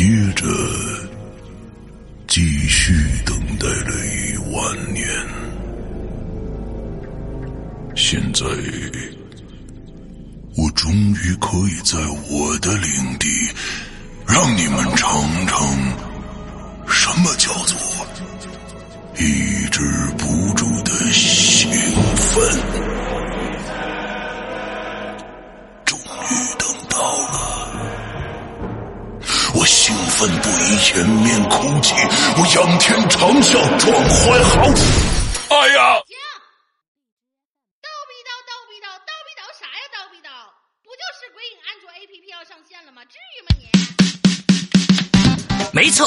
接着继续等待了一万年，现在我终于可以在我的领地让你们尝尝什么叫做一只奋不移，掩面哭泣，我仰天长啸，壮怀豪情。哎呀！停！叨逼叨叨逼叨叨逼叨啥呀？叨逼叨，不就是鬼影安卓 APP 要上线了吗？至于吗你？没错，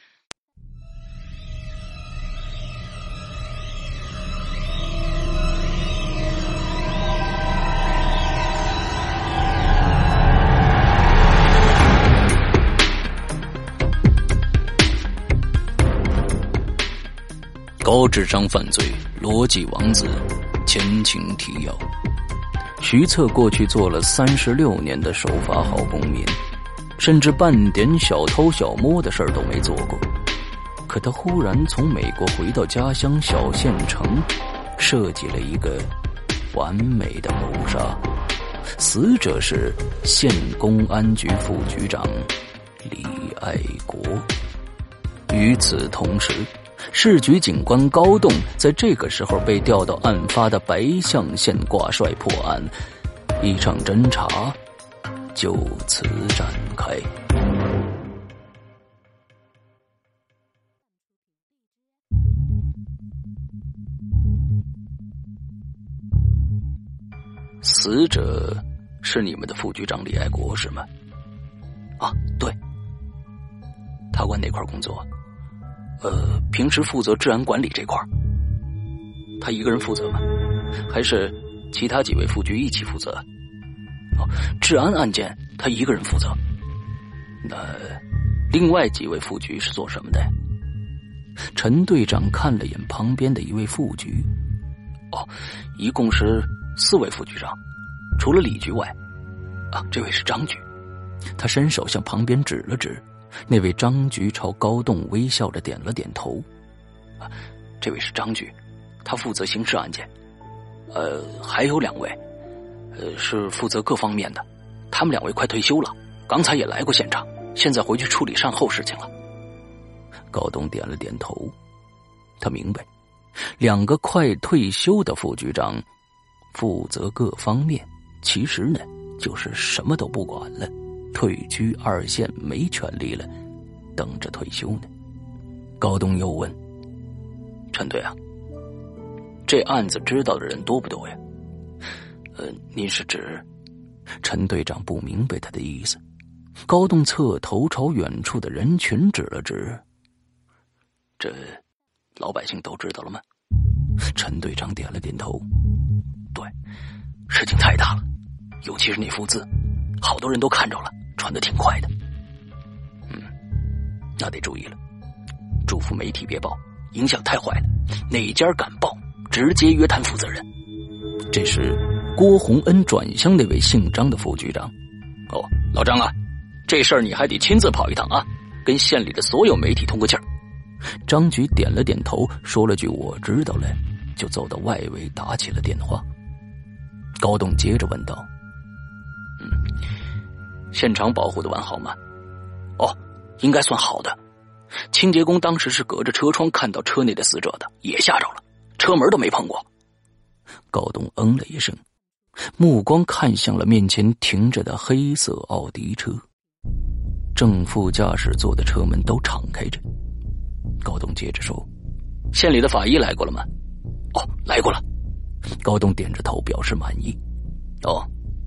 高智商犯罪逻辑王子，前情提要：徐策过去做了三十六年的守法好公民，甚至半点小偷小摸的事儿都没做过。可他忽然从美国回到家乡小县城，设计了一个完美的谋杀，死者是县公安局副局长李爱国。与此同时。市局警官高栋在这个时候被调到案发的白象县挂帅破案，一场侦查就此展开。死者是你们的副局长李爱国是吗？啊，对，他管哪块工作？呃，平时负责治安管理这块他一个人负责吗？还是其他几位副局一起负责？哦，治安案件他一个人负责。那另外几位副局是做什么的？陈队长看了眼旁边的一位副局，哦，一共是四位副局长，除了李局外，啊，这位是张局。他伸手向旁边指了指。那位张局朝高栋微笑着点了点头，啊，这位是张局，他负责刑事案件，呃，还有两位，呃，是负责各方面的，他们两位快退休了，刚才也来过现场，现在回去处理善后事情了。高栋点了点头，他明白，两个快退休的副局长负责各方面，其实呢，就是什么都不管了。退居二线没权利了，等着退休呢。高东又问：“陈队啊，这案子知道的人多不多呀？”呃，您是指？陈队长不明白他的意思。高栋侧头朝远处的人群指了指：“这老百姓都知道了吗？”陈队长点了点头：“对，事情太大了，尤其是那幅字，好多人都看着了，传的挺快的。嗯，那得注意了，嘱咐媒体别报，影响太坏了。哪家敢报，直接约谈负责人。”这时，郭洪恩转向那位姓张的副局长：“哦，老张啊，这事儿你还得亲自跑一趟啊，跟县里的所有媒体通个气儿。”张局点了点头，说了句“我知道了”，就走到外围打起了电话。高栋接着问道：“，现场保护的完好吗？”“哦，应该算好的。清洁工当时是隔着车窗看到车内的死者的，也吓着了，车门都没碰过。”高东嗯了一声，目光看向了面前停着的黑色奥迪车，正副驾驶座的车门都敞开着。高东接着说：“县里的法医来过了吗？”“哦，来过了。”高东点着头表示满意。“哦，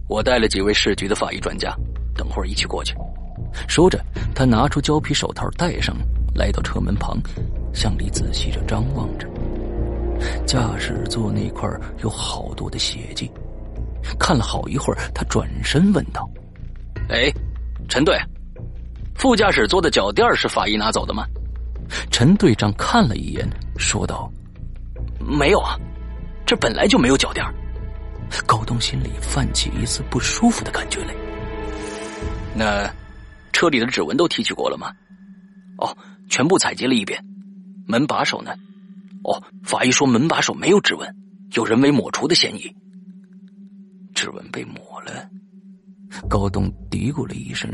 我带了几位市局的法医专家，等会儿一起过去。”说着，他拿出胶皮手套戴上，来到车门旁，向里仔细着张望着。驾驶座那块有好多的血迹，看了好一会儿，他转身问道：“哎，陈队，副驾驶座的脚垫是法医拿走的吗？”陈队长看了一眼，说道：“没有啊，这本来就没有脚垫。”高东心里泛起一丝不舒服的感觉来。那车里的指纹都提取过了吗？哦，全部采集了一遍。门把手呢？哦，法医说门把手没有指纹，有人为抹除的嫌疑。指纹被抹了。高东嘀咕了一声，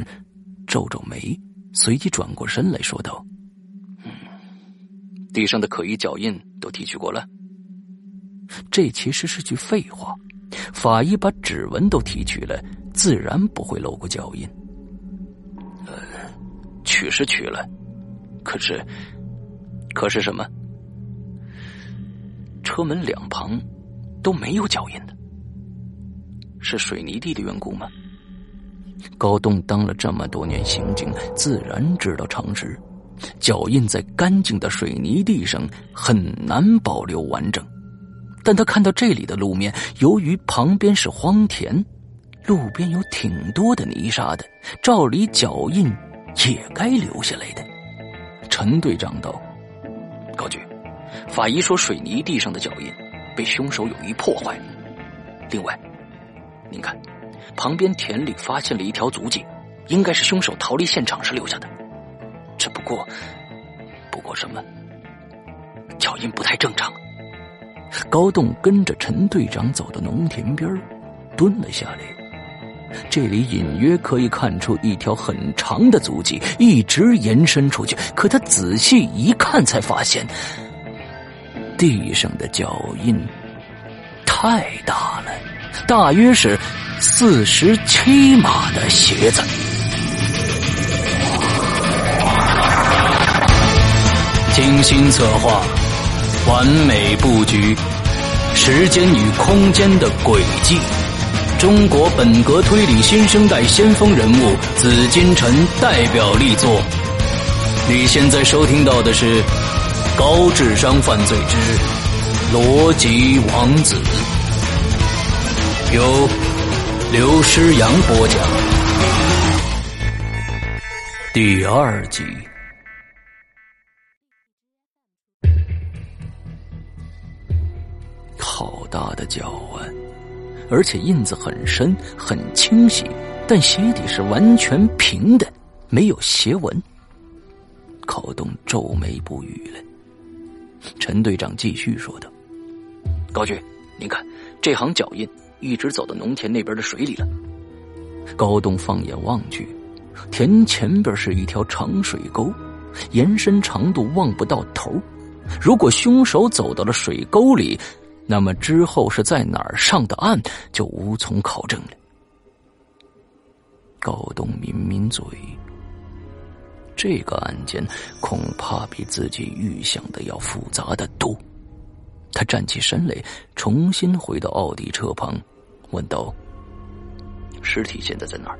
皱皱眉，随即转过身来说道。嗯地上的可疑脚印都提取过了，这其实是句废话。法医把指纹都提取了，自然不会漏过脚印。取是取了，可是，可是什么？车门两旁都没有脚印的，是水泥地的缘故吗？高栋当了这么多年刑警，自然知道常识。脚印在干净的水泥地上很难保留完整，但他看到这里的路面，由于旁边是荒田，路边有挺多的泥沙的，照理脚印也该留下来的。陈队长道：“高局，法医说水泥地上的脚印被凶手有意破坏。另外，您看，旁边田里发现了一条足迹，应该是凶手逃离现场时留下的。”只不过，不过什么？脚印不太正常。高栋跟着陈队长走到农田边蹲了下来。这里隐约可以看出一条很长的足迹，一直延伸出去。可他仔细一看，才发现地上的脚印太大了，大约是四十七码的鞋子。精心策划，完美布局，时间与空间的轨迹，中国本格推理新生代先锋人物紫金陈代表力作。你现在收听到的是《高智商犯罪之逻辑王子》，由刘诗阳播讲，第二集。好大的脚啊，而且印子很深很清晰，但鞋底是完全平的，没有鞋纹。高东皱眉不语了。陈队长继续说道：“高局，您看，这行脚印一直走到农田那边的水里了。”高东放眼望去，田前边是一条长水沟，延伸长度望不到头。如果凶手走到了水沟里，那么之后是在哪儿上的岸，就无从考证了。高东抿抿嘴，这个案件恐怕比自己预想的要复杂的多。他站起身来，重新回到奥迪车旁，问道：“尸体现在在哪儿？”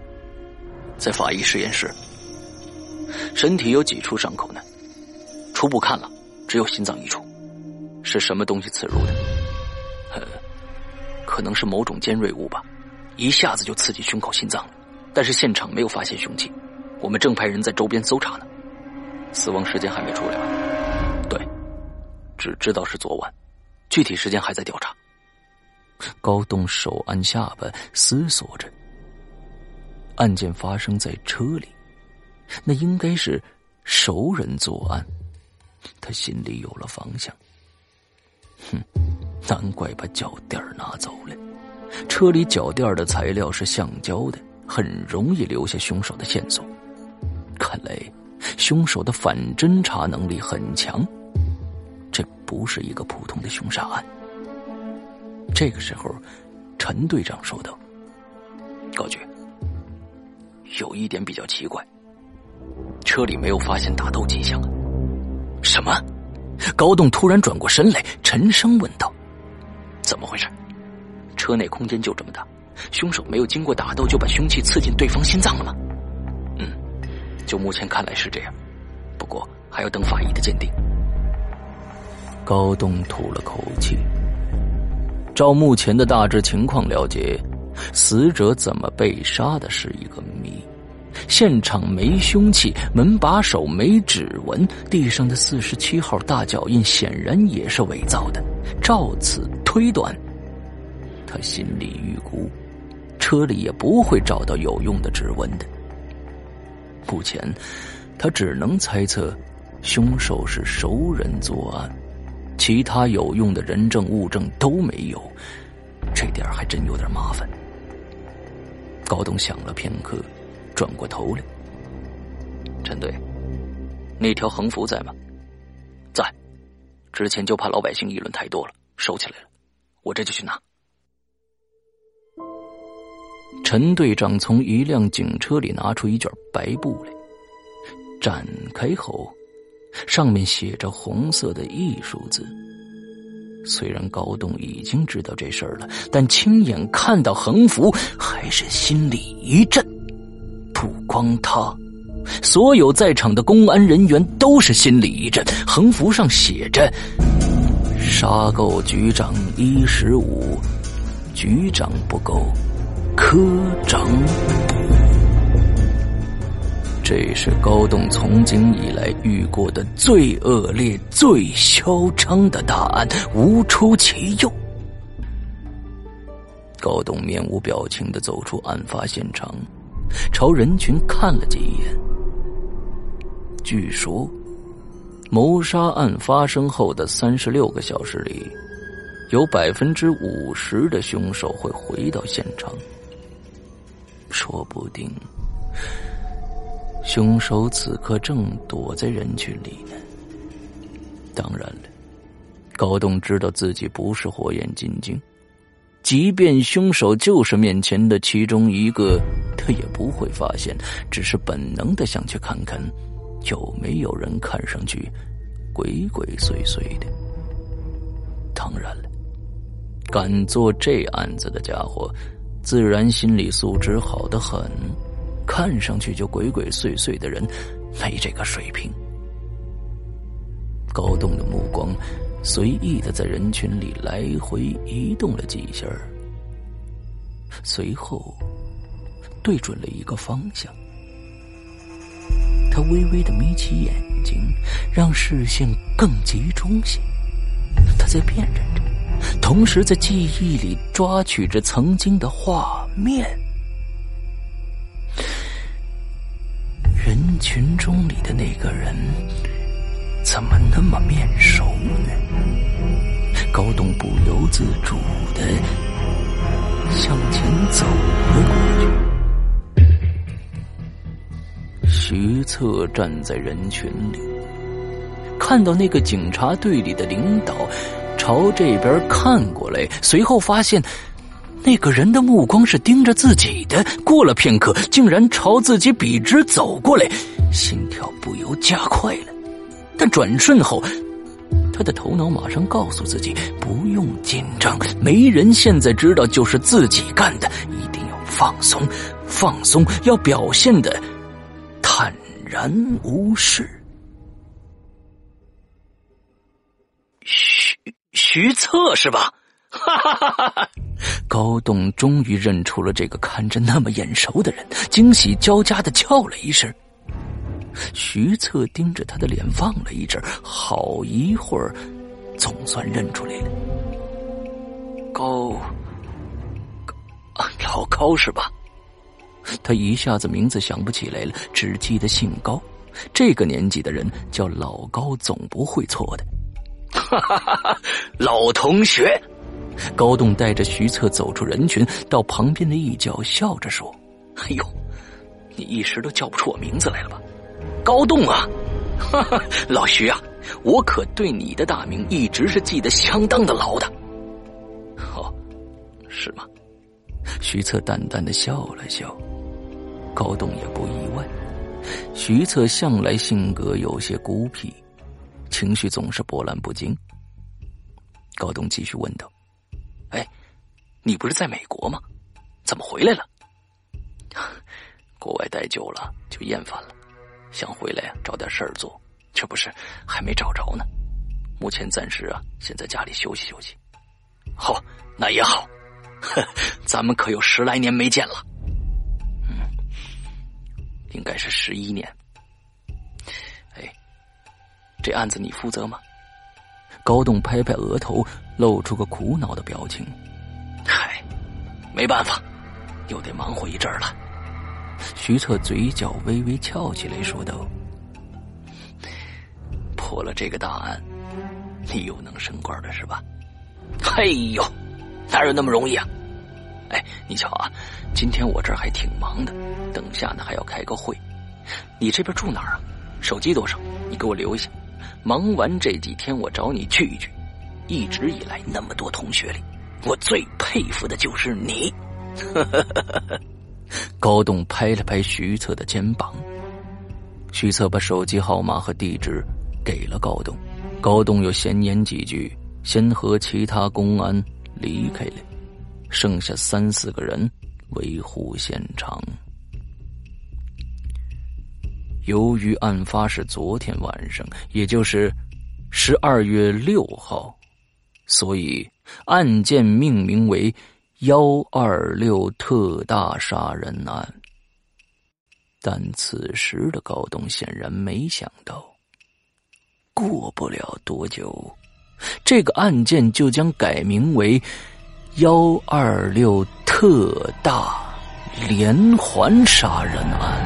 在法医实验室，身体有几处伤口呢？初步看了，只有心脏一处，是什么东西刺入的？呃，可能是某种尖锐物吧，一下子就刺激胸口、心脏了。但是现场没有发现凶器，我们正派人在周边搜查呢。死亡时间还没出来吧？对，只知道是昨晚，具体时间还在调查。高栋手按下巴，思索着。案件发生在车里，那应该是熟人作案。他心里有了方向。哼，难怪把脚垫拿走了。车里脚垫的材料是橡胶的，很容易留下凶手的线索。看来，凶手的反侦查能力很强。这不是一个普通的凶杀案。这个时候，陈队长说道：“高局。”有一点比较奇怪，车里没有发现打斗迹象。什么？高栋突然转过身来，沉声问道：“怎么回事？车内空间就这么大，凶手没有经过打斗就把凶器刺进对方心脏了吗？”“嗯，就目前看来是这样，不过还要等法医的鉴定。”高栋吐了口气。照目前的大致情况了解。死者怎么被杀的是一个谜，现场没凶器，门把手没指纹，地上的四十七号大脚印显然也是伪造的。照此推断，他心里预估，车里也不会找到有用的指纹的。目前，他只能猜测，凶手是熟人作案，其他有用的人证物证都没有，这点还真有点麻烦。高东想了片刻，转过头来：“陈队，那条横幅在吗？在。之前就怕老百姓议论太多了，收起来了。我这就去拿。”陈队长从一辆警车里拿出一卷白布来，展开后，上面写着红色的艺术字。虽然高栋已经知道这事儿了，但亲眼看到横幅，还是心里一震。不光他，所有在场的公安人员都是心里一震。横幅上写着：“杀够局长一十五，局长不够，科长。”这是高栋从警以来遇过的最恶劣、最嚣张的大案，无出其右。高栋面无表情的走出案发现场，朝人群看了几眼。据说，谋杀案发生后的三十六个小时里，有百分之五十的凶手会回到现场，说不定。凶手此刻正躲在人群里呢。当然了，高栋知道自己不是火眼金睛，即便凶手就是面前的其中一个，他也不会发现，只是本能的想去看看有没有人看上去鬼鬼祟祟的。当然了，敢做这案子的家伙，自然心理素质好得很。看上去就鬼鬼祟祟的人，没这个水平。高栋的目光随意的在人群里来回移动了几下，随后对准了一个方向。微微的眯起眼睛，让视线更集中些。他在辨认着，同时在记忆里抓取着曾经的画面。人群中里的那个人，怎么那么面熟呢？高栋不由自主的向前走了过去徐策站在人群里，看到那个警察队里的领导朝这边看过来，随后发现。那个人的目光是盯着自己的，过了片刻，竟然朝自己笔直走过来，心跳不由加快了。但转瞬后，他的头脑马上告诉自己不用紧张，没人现在知道就是自己干的，一定要放松，放松，要表现的然无事。徐徐策是吧？哈哈哈哈哈！高栋终于认出了这个看着那么眼熟的人，惊喜交加的叫了一声。徐策盯着他的脸望了一阵，好一会儿，总算认出来了。高，老高是吧？他一下子名字想不起来了，只记得姓高。这个年纪的人叫老高，总不会错的。哈哈哈哈老同学，高栋带着徐策走出人群，到旁边的一角，笑着说：“哎呦，你一时都叫不出我名字来了吧？”高栋啊，哈哈，老徐啊，我可对你的大名一直是记得相当的牢的。哦，是吗？徐策淡淡的笑了笑，高栋也不意外。徐策向来性格有些孤僻，情绪总是波澜不惊。高栋继续问道：“哎，你不是在美国吗？怎么回来了？国外待久了就厌烦了。”想回来，找点事儿做，这不是还没找着呢。目前暂时啊，先在家里休息休息。好，那也好，咱们可有十来年没见了。应该是十一年。哎，这案子你负责吗？高栋拍拍额头，露出个苦恼的表情。嗨，没办法，又得忙活一阵了。徐策嘴角微微翘起来，说道：“破了这个大案，你又能升官了，是吧？”“嘿呦，哪有那么容易啊？”“哎，你瞧啊，今天我这儿还挺忙的，等下呢还要开个会。你这边住哪儿啊？手机多少？你给我留一下。忙完这几天，我找你聚一聚。一直以来，那么多同学里，我最佩服的就是你。”呵呵呵呵呵。高栋拍了拍徐策的肩膀，徐策把手机号码和地址给了高栋，高栋又闲言几句，先和其他公安离开了，剩下三四个人维护现场。由于案发是昨天晚上，也就是十二月六号，所以案件命名为。幺二六特大杀人案，但此时的高东显然没想到，过不了多久，这个案件就将改名为幺二六特大连环杀人案。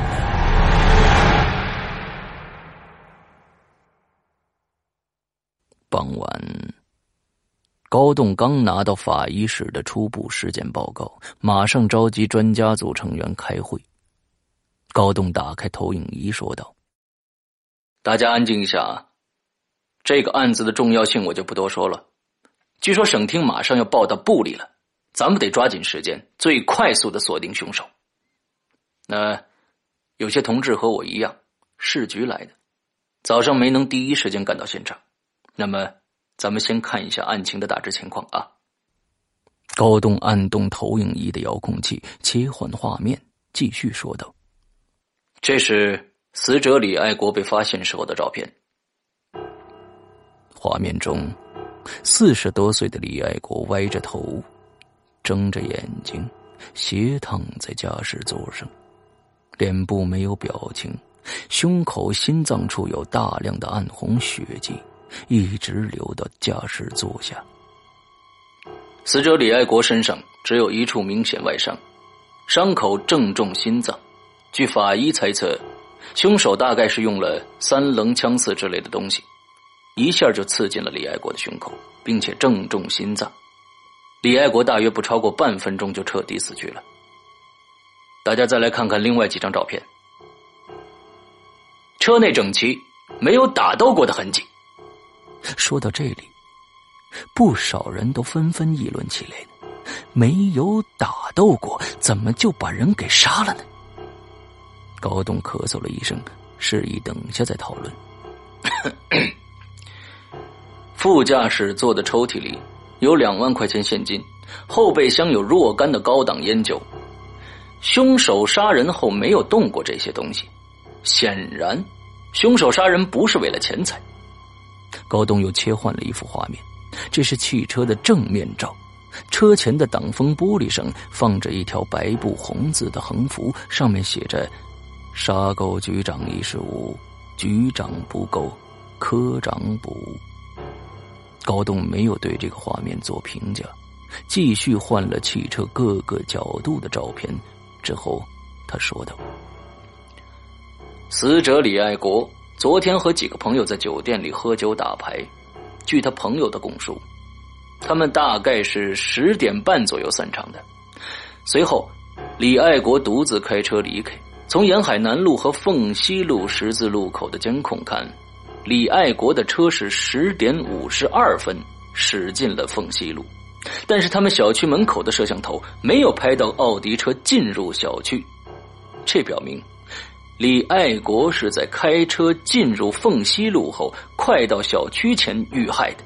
傍晚。高栋刚拿到法医室的初步尸检报告，马上召集专家组成员开会。高栋打开投影仪说道：“大家安静一下啊！这个案子的重要性我就不多说了。据说省厅马上要报到部里了，咱们得抓紧时间，最快速的锁定凶手。那有些同志和我一样，市局来的，早上没能第一时间赶到现场，那么。”咱们先看一下案情的大致情况啊。高栋按动投影仪的遥控器，切换画面，继续说道：“这是死者李爱国被发现时候的照片。画面中，四十多岁的李爱国歪着头，睁着眼睛，斜躺在驾驶座上，脸部没有表情，胸口、心脏处有大量的暗红血迹。”一直流到驾驶座下。死者李爱国身上只有一处明显外伤，伤口正中心脏。据法医猜测，凶手大概是用了三棱枪刺之类的东西，一下就刺进了李爱国的胸口，并且正中心脏。李爱国大约不超过半分钟就彻底死去了。大家再来看看另外几张照片，车内整齐，没有打斗过的痕迹。说到这里，不少人都纷纷议论起来没有打斗过，怎么就把人给杀了呢？高栋咳嗽了一声，示意等下再讨论。副驾驶座的抽屉里有两万块钱现金，后备箱有若干的高档烟酒。凶手杀人后没有动过这些东西，显然，凶手杀人不是为了钱财。高东又切换了一幅画面，这是汽车的正面照，车前的挡风玻璃上放着一条白布红字的横幅，上面写着“杀够局长一事无，局长不够，科长补”。高东没有对这个画面做评价，继续换了汽车各个角度的照片。之后，他说道：“死者李爱国昨天和几个朋友在酒店里喝酒打牌。据他朋友的供述，他们大概是十点半左右散场的。随后，李爱国独自开车离开。从沿海南路和凤西路十字路口的监控看。”李爱国的车是十点五十二分驶进了凤西路，但是他们小区门口的摄像头没有拍到奥迪车进入小区，这表明李爱国是在开车进入凤西路后，快到小区前遇害的。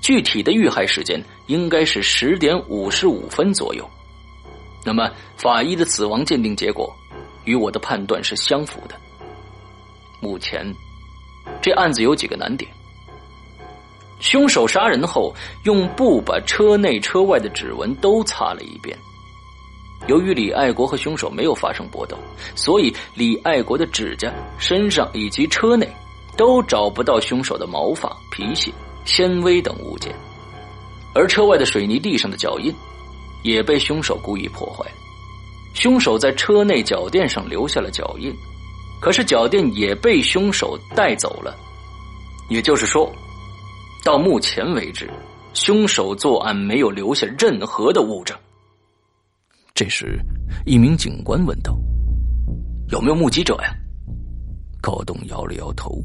具体的遇害时间应该是十点五十五分左右。那么，法医的死亡鉴定结果与我的判断是相符的。目前。这案子有几个难点：凶手杀人后用布把车内车外的指纹都擦了一遍。由于李爱国和凶手没有发生搏斗，所以李爱国的指甲、身上以及车内都找不到凶手的毛发、皮屑、纤维等物件，而车外的水泥地上的脚印也被凶手故意破坏了。凶手在车内脚垫上留下了脚印。可是脚垫也被凶手带走了，也就是说，到目前为止，凶手作案没有留下任何的物证。这时，一名警官问道：“有没有目击者呀？”高东摇了摇头。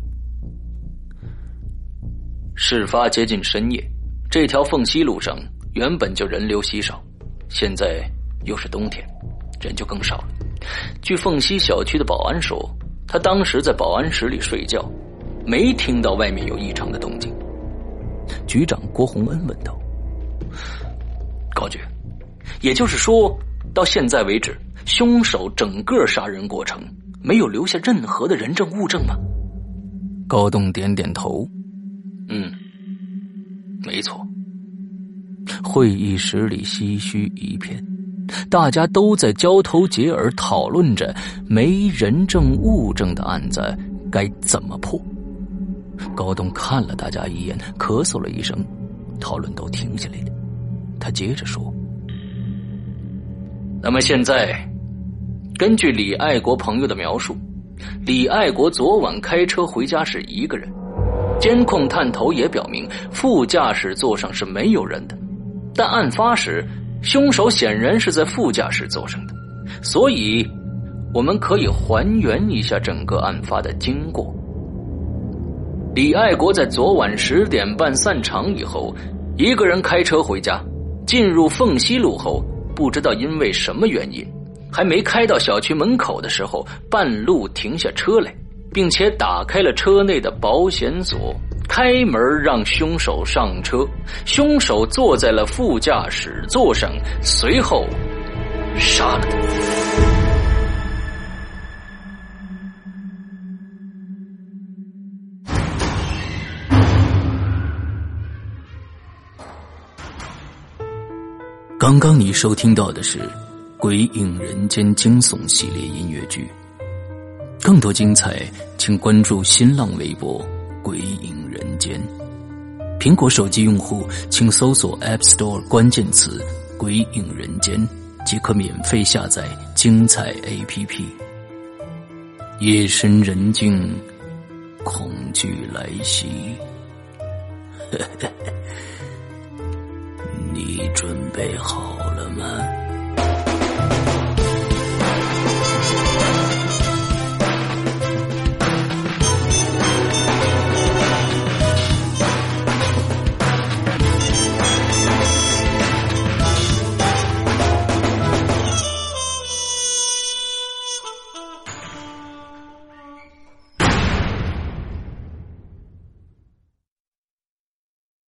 事发接近深夜，这条凤溪路上原本就人流稀少，现在又是冬天，人就更少了。据凤溪小区的保安说。他当时在保安室里睡觉，没听到外面有异常的动静。局长郭洪恩问道：“高局，也就是说，到现在为止，凶手整个杀人过程没有留下任何的人证物证吗？”高栋点点头：“嗯，没错。”会议室里唏嘘一片。大家都在交头接耳讨论着没人证物证的案子该怎么破。高东看了大家一眼，咳嗽了一声，讨论都停下来了。他接着说：“那么现在，根据李爱国朋友的描述，李爱国昨晚开车回家是一个人，监控探头也表明副驾驶座上是没有人的，但案发时。”凶手显然是在副驾驶座上的，所以我们可以还原一下整个案发的经过。李爱国在昨晚十点半散场以后，一个人开车回家，进入凤西路后，不知道因为什么原因，还没开到小区门口的时候，半路停下车来，并且打开了车内的保险锁。开门让凶手上车，凶手坐在了副驾驶座上，随后杀了他。刚刚你收听到的是《鬼影人间》惊悚系列音乐剧，更多精彩，请关注新浪微博“鬼影”。人间，苹果手机用户请搜索 App Store 关键词“鬼影人间”，即可免费下载精彩 APP。夜深人静，恐惧来袭，你准备好了吗？